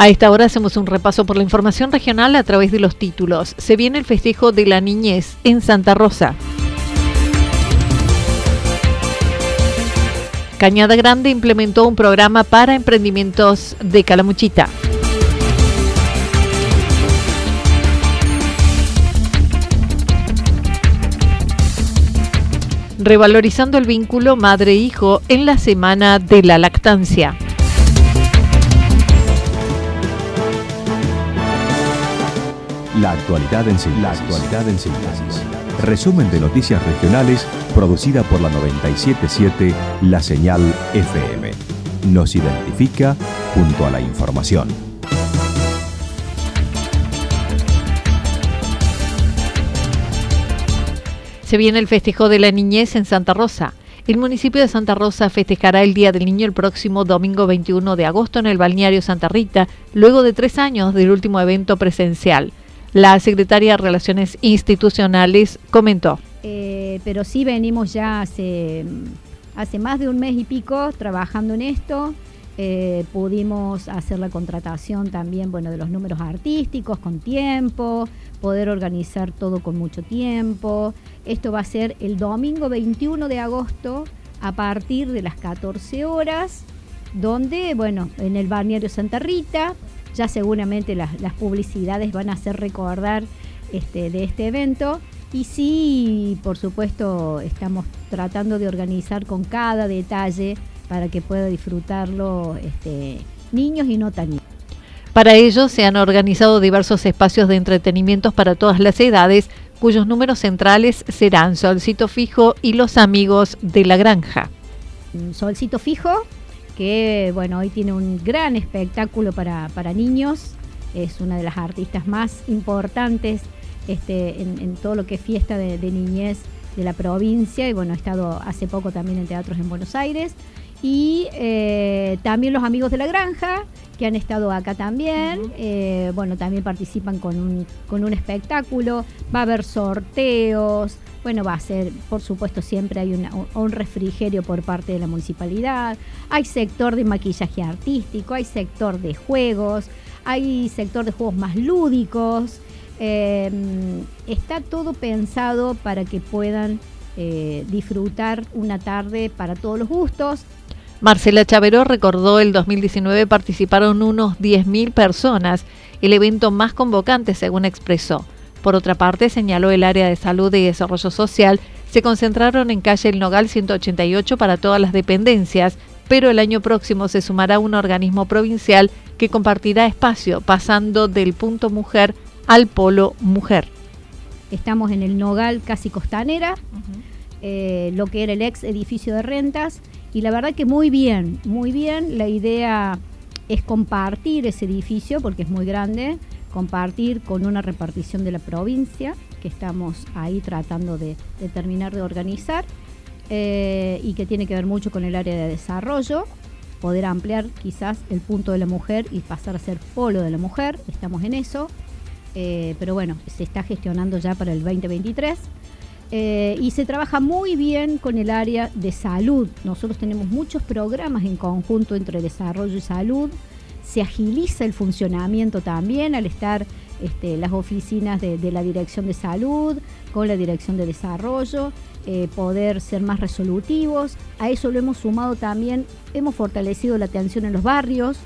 A esta hora hacemos un repaso por la información regional a través de los títulos. Se viene el festejo de la niñez en Santa Rosa. Cañada Grande implementó un programa para emprendimientos de Calamuchita. Revalorizando el vínculo madre-hijo en la semana de la lactancia. La actualidad en síntesis. La actualidad en síntesis. Resumen de noticias regionales producida por la 977 La Señal FM. Nos identifica junto a la información. Se viene el festejo de la niñez en Santa Rosa. El municipio de Santa Rosa festejará el Día del Niño el próximo domingo 21 de agosto en el balneario Santa Rita, luego de tres años del último evento presencial. La secretaria de Relaciones Institucionales comentó. Eh, pero sí venimos ya hace, más de un mes y pico trabajando en esto. Eh, pudimos hacer la contratación también bueno, de los números artísticos con tiempo, poder organizar todo con mucho tiempo. Esto va a ser el domingo 21 de agosto a partir de las 14 horas, donde, bueno, en el balneario Santa Rita, ya seguramente las, publicidades van a hacer recordar este, de este evento. Y sí, por supuesto, estamos tratando de organizar con cada detalle para que pueda disfrutarlo este, niños y no tan niños. Para ello se han organizado diversos espacios de entretenimientos para todas las edades, cuyos números centrales serán Solcito Fijo y Los Amigos de la Granja. Solcito Fijo, que bueno, hoy tiene un gran espectáculo para, niños, es una de las artistas más importantes este, en, todo lo que es fiesta de, niñez de la provincia y bueno, ha estado hace poco también en teatros en Buenos Aires. Y eh, también los amigos de la granja, que han estado acá también. Eh, bueno, también participan con un, con un espectáculo. Va a haber sorteos. Bueno, va a ser, por supuesto, siempre hay un refrigerio por parte de la municipalidad. Hay sector de maquillaje artístico, hay sector de juegos, hay sector de juegos más lúdicos. Em, está todo pensado para que puedan eh, disfrutar una tarde para todos los gustos. Marcela Chaveró recordó el 2019 participaron unos 10.000 personas, el evento más convocante según expresó. Por otra parte, señaló el área de salud y desarrollo social, se concentraron en calle El Nogal 188 para todas las dependencias, pero el año próximo se sumará un organismo provincial que compartirá espacio, pasando del punto mujer al polo mujer. Estamos en el Nogal casi costanera, eh, lo que era el ex edificio de rentas, y la verdad que muy bien, muy bien. La idea es compartir ese edificio porque es muy grande, compartir con una repartición de la provincia que estamos ahí tratando de, terminar de organizar eh, y que tiene que ver mucho con el área de desarrollo, poder ampliar quizás el punto de la mujer y pasar a ser polo de la mujer, estamos en eso, eh, pero bueno, se está gestionando ya para el 2023. Eh, y se trabaja muy bien con el área de salud. Nosotros tenemos muchos programas en conjunto entre desarrollo y salud se agiliza el funcionamiento también al estar este, las oficinas de, la Dirección de Salud con la Dirección de Desarrollo, eh, poder ser más resolutivos. A eso lo hemos sumado también, hemos fortalecido la atención en los barrios.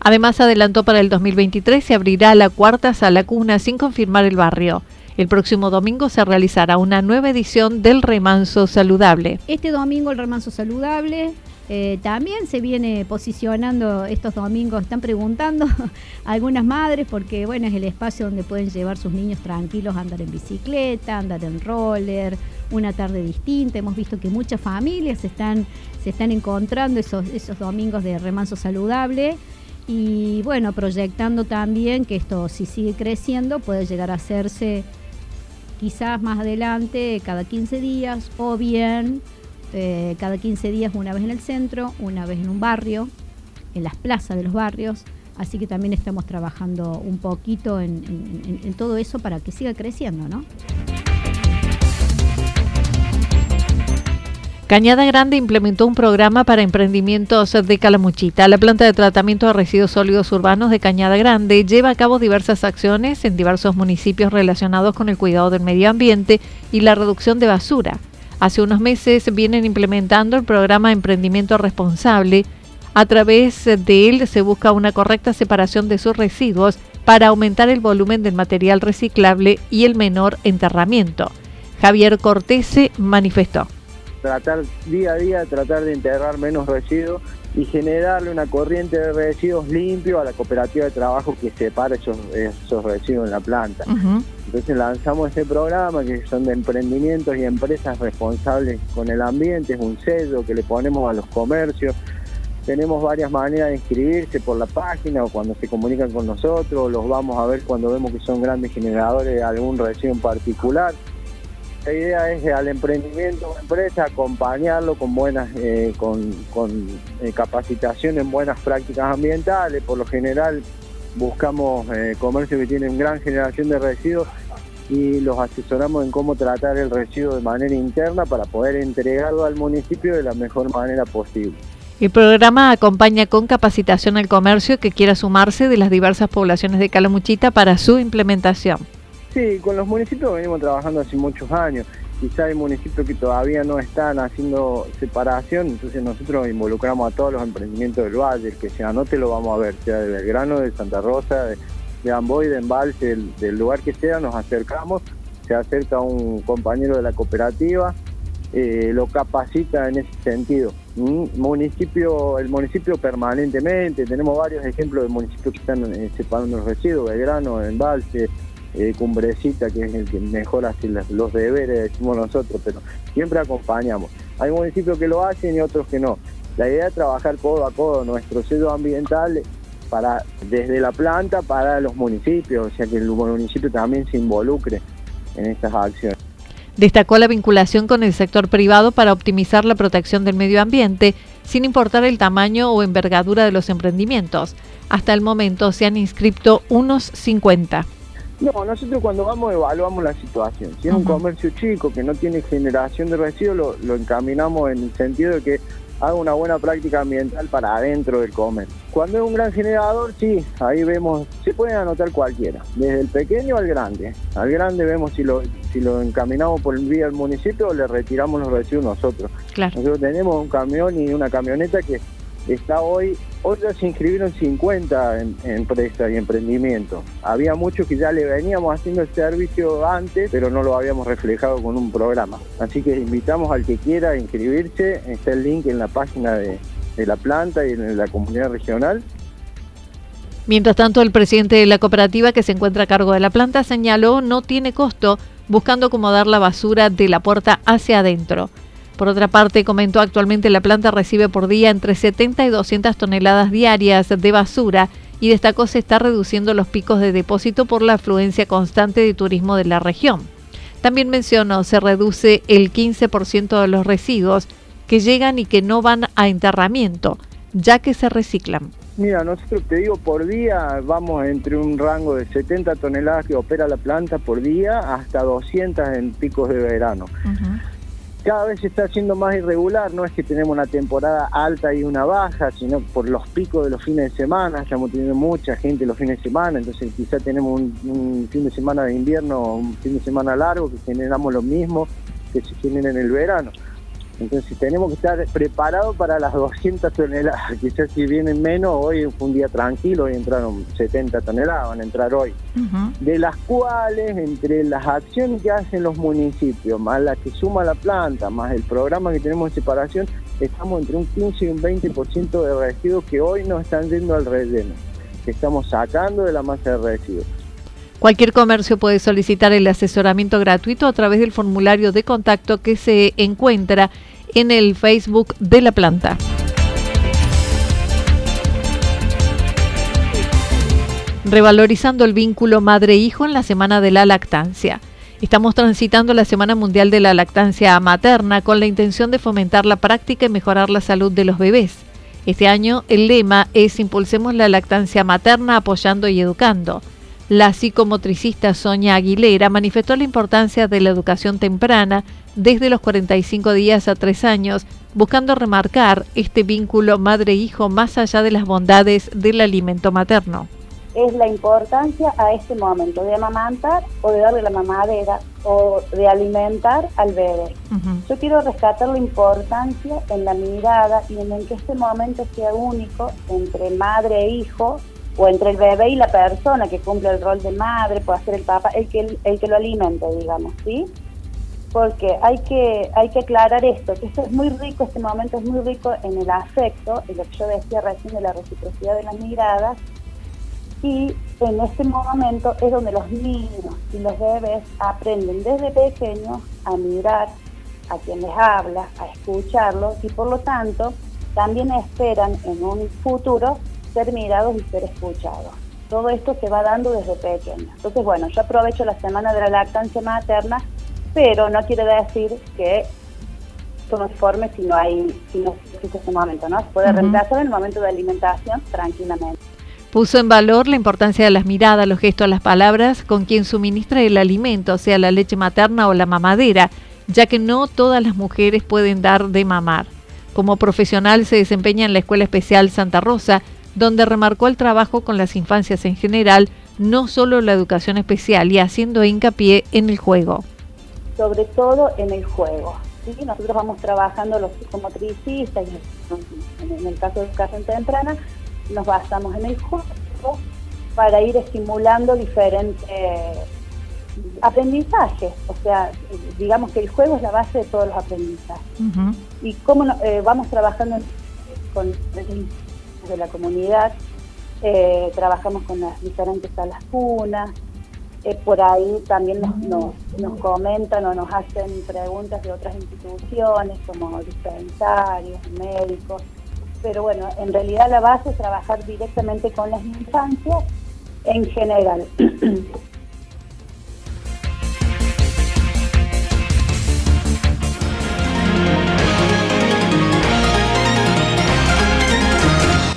Además, adelantó para el 2023 se abrirá la cuarta sala cuna sin confirmar el barrio. El próximo domingo se realizará una nueva edición del Remanso Saludable. Este domingo el Remanso Saludable eh, también se viene posicionando estos domingos, están preguntando algunas madres porque bueno, es el espacio donde pueden llevar sus niños tranquilos andar en bicicleta, andar en roller, una tarde distinta. Hemos visto que muchas familias están, se están encontrando esos, esos domingos de remanso saludable y bueno, proyectando también que esto si sigue creciendo puede llegar a hacerse quizás más adelante, cada 15 días, o bien eh, cada 15 días, una vez en el centro, una vez en un barrio, en las plazas de los barrios. Así que también estamos trabajando un poquito en, en todo eso para que siga creciendo, ¿no? Cañada Grande implementó un programa para emprendimientos de Calamuchita. La planta de tratamiento de residuos sólidos urbanos de Cañada Grande lleva a cabo diversas acciones en diversos municipios relacionados con el cuidado del medio ambiente y la reducción de basura. Hace unos meses vienen implementando el programa Emprendimiento Responsable. A través de él se busca una correcta separación de sus residuos para aumentar el volumen del material reciclable y el menor enterramiento. Javier Cortese manifestó tratar día a día, tratar de integrar menos residuos y generarle una corriente de residuos limpio a la cooperativa de trabajo que separa esos, esos residuos en la planta. Entonces lanzamos este programa que son de emprendimientos y empresas responsables con el ambiente, es un sello que le ponemos a los comercios. Tenemos varias maneras de inscribirse por la página o cuando se comunican con nosotros, los vamos a ver cuando vemos que son grandes generadores de algún residuo en particular. La idea es al emprendimiento de empresa acompañarlo con buenas, eh, con, eh, capacitación en buenas prácticas ambientales. Por lo general buscamos eh, comercios que tienen gran generación de residuos y los asesoramos en cómo tratar el residuo de manera interna para poder entregarlo al municipio de la mejor manera posible. El programa acompaña con capacitación al comercio que quiera sumarse de las diversas poblaciones de Calamuchita para su implementación. Sí, con los municipios venimos trabajando hace muchos años. Quizá hay municipios que todavía no están haciendo separación, entonces nosotros involucramos a todos los emprendimientos del valle, el que se anote lo vamos a ver, sea de Belgrano, de Santa Rosa, de, Amboy, de Embalse, del, lugar que sea, nos acercamos, se acerca un compañero de la cooperativa, eh, lo capacita en ese sentido. Municipio, el municipio permanentemente, tenemos varios ejemplos de municipios que están eh, separando los residuos, Belgrano, Embalse, eh, cumbrecita, que es el que mejor hace los deberes, decimos nosotros, pero siempre acompañamos. Hay municipios que lo hacen y otros que no. La idea es trabajar codo a codo nuestro sello ambiental para desde la planta para los municipios, o sea que el municipio también se involucre en estas acciones. Destacó la vinculación con el sector privado para optimizar la protección del medio ambiente, sin importar el tamaño o envergadura de los emprendimientos. Hasta el momento se han inscrito unos 50. No, nosotros cuando vamos evaluamos la situación. Si es un comercio chico que no tiene generación de residuos, lo, encaminamos en el sentido de que haga una buena práctica ambiental para adentro del comercio. Cuando es un gran generador, sí, ahí vemos, se puede anotar cualquiera, desde el pequeño al grande. Al grande vemos si lo, si lo encaminamos por el vía del municipio o le retiramos los residuos nosotros. Nosotros tenemos un camión y una camioneta que está hoy, hoy ya se inscribieron 50 en, empresas y emprendimientos. Había muchos que ya le veníamos haciendo el servicio antes, pero no lo habíamos reflejado con un programa. Así que invitamos al que quiera inscribirse, está el link en la página de, de la planta y en la comunidad regional. Mientras tanto, el presidente de la cooperativa que se encuentra a cargo de la planta señaló no tiene costo, buscando acomodar la basura de la puerta hacia adentro. Por otra parte, comentó actualmente la planta recibe por día entre 70 y 200 toneladas diarias de basura y destacó se está reduciendo los picos de depósito por la afluencia constante de turismo de la región. También mencionó se reduce el 15% de los residuos que llegan y que no van a enterramiento, ya que se reciclan. Mira, nosotros te digo, por día vamos entre un rango de 70 toneladas que opera la planta por día hasta 200 en picos de verano cada vez se está haciendo más irregular, no es que tenemos una temporada alta y una baja, sino por los picos de los fines de semana, estamos teniendo mucha gente los fines de semana, entonces quizá tenemos un, fin de semana de invierno, un fin de semana largo que generamos lo mismo que se genera en el verano. Entonces tenemos que estar preparados para las 200 toneladas. Quizás si vienen menos, hoy fue un día tranquilo, hoy entraron 70 toneladas, van a entrar hoy. De las cuales, entre las acciones que hacen los municipios, más las que suma la planta, más el programa que tenemos de separación, estamos entre un 15 y un 20% de residuos que hoy no están yendo al relleno, que estamos sacando de la masa de residuos. Cualquier comercio puede solicitar el asesoramiento gratuito a través del formulario de contacto que se encuentra en el Facebook de la planta. Revalorizando el vínculo madre-hijo en la Semana de la Lactancia. Estamos transitando la Semana Mundial de la Lactancia Materna con la intención de fomentar la práctica y mejorar la salud de los bebés. Este año el lema es Impulsemos la lactancia materna apoyando y educando. La psicomotricista Sonia Aguilera manifestó la importancia de la educación temprana desde los 45 días a 3 años, buscando remarcar este vínculo madre-hijo más allá de las bondades del alimento materno. Es la importancia a este momento de amamantar o de darle la mamadera o de alimentar al bebé. Yo quiero rescatar la importancia en la mirada y en que este momento sea único entre madre e hijo o entre el bebé y la persona que cumple el rol de madre, puede ser el papá, el que, el que lo alimente, digamos, ¿sí? Porque hay que, hay que aclarar esto, que esto es muy rico, este momento es muy rico en el afecto, en lo que yo decía recién de la reciprocidad de las miradas, y en este momento es donde los niños y los bebés aprenden desde pequeños a mirar a quien les habla, a escucharlos y por lo tanto también esperan en un futuro ser mirados y ser escuchados. Todo esto se va dando desde pequeño. Entonces, bueno, yo aprovecho la semana de la lactancia materna, pero no quiere decir que esto no se forme si no hay, si no existe ese momento, ¿no? Se puede reemplazar en el momento de alimentación tranquilamente. Puso en valor la importancia de las miradas, los gestos, las palabras con quien suministra el alimento, sea la leche materna o la mamadera, ya que no todas las mujeres pueden dar de mamar. Como profesional se desempeña en la Escuela Especial Santa Rosa, donde remarcó el trabajo con las infancias en general, no solo la educación especial y haciendo hincapié en el juego. Sobre todo en el juego. ¿sí? Nosotros vamos trabajando los psicomotricistas, en el caso de educación temprana, nos basamos en el juego para ir estimulando diferentes aprendizajes. O sea, digamos que el juego es la base de todos los aprendizajes. Y cómo eh, vamos trabajando con de la comunidad, eh, trabajamos con las diferentes salas cunas, eh, por ahí también nos, nos, comentan o nos hacen preguntas de otras instituciones como dispensarios, médicos, pero bueno, en realidad la base es trabajar directamente con las infancias en general.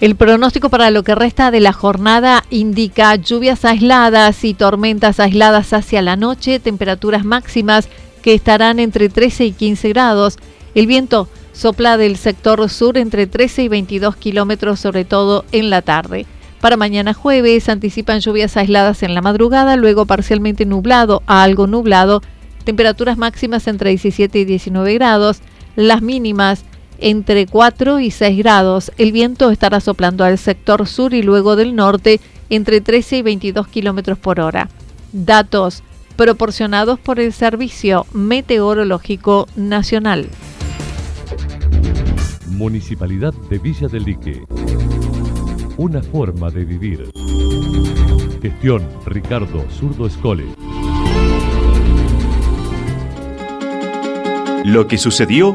El pronóstico para lo que resta de la jornada indica lluvias aisladas y tormentas aisladas hacia la noche, temperaturas máximas que estarán entre 13 y 15 grados. El viento sopla del sector sur entre 13 y 22 kilómetros, sobre todo en la tarde. Para mañana jueves anticipan lluvias aisladas en la madrugada, luego parcialmente nublado a algo nublado, temperaturas máximas entre 17 y 19 grados, las mínimas entre 4 y 6 grados. El viento estará soplando al sector sur y luego del norte entre 13 y 22 kilómetros por hora. Datos proporcionados por el Servicio Meteorológico Nacional. Municipalidad de Villa del Lique. Una forma de vivir. Gestión Ricardo Zurdo Escole. Lo que sucedió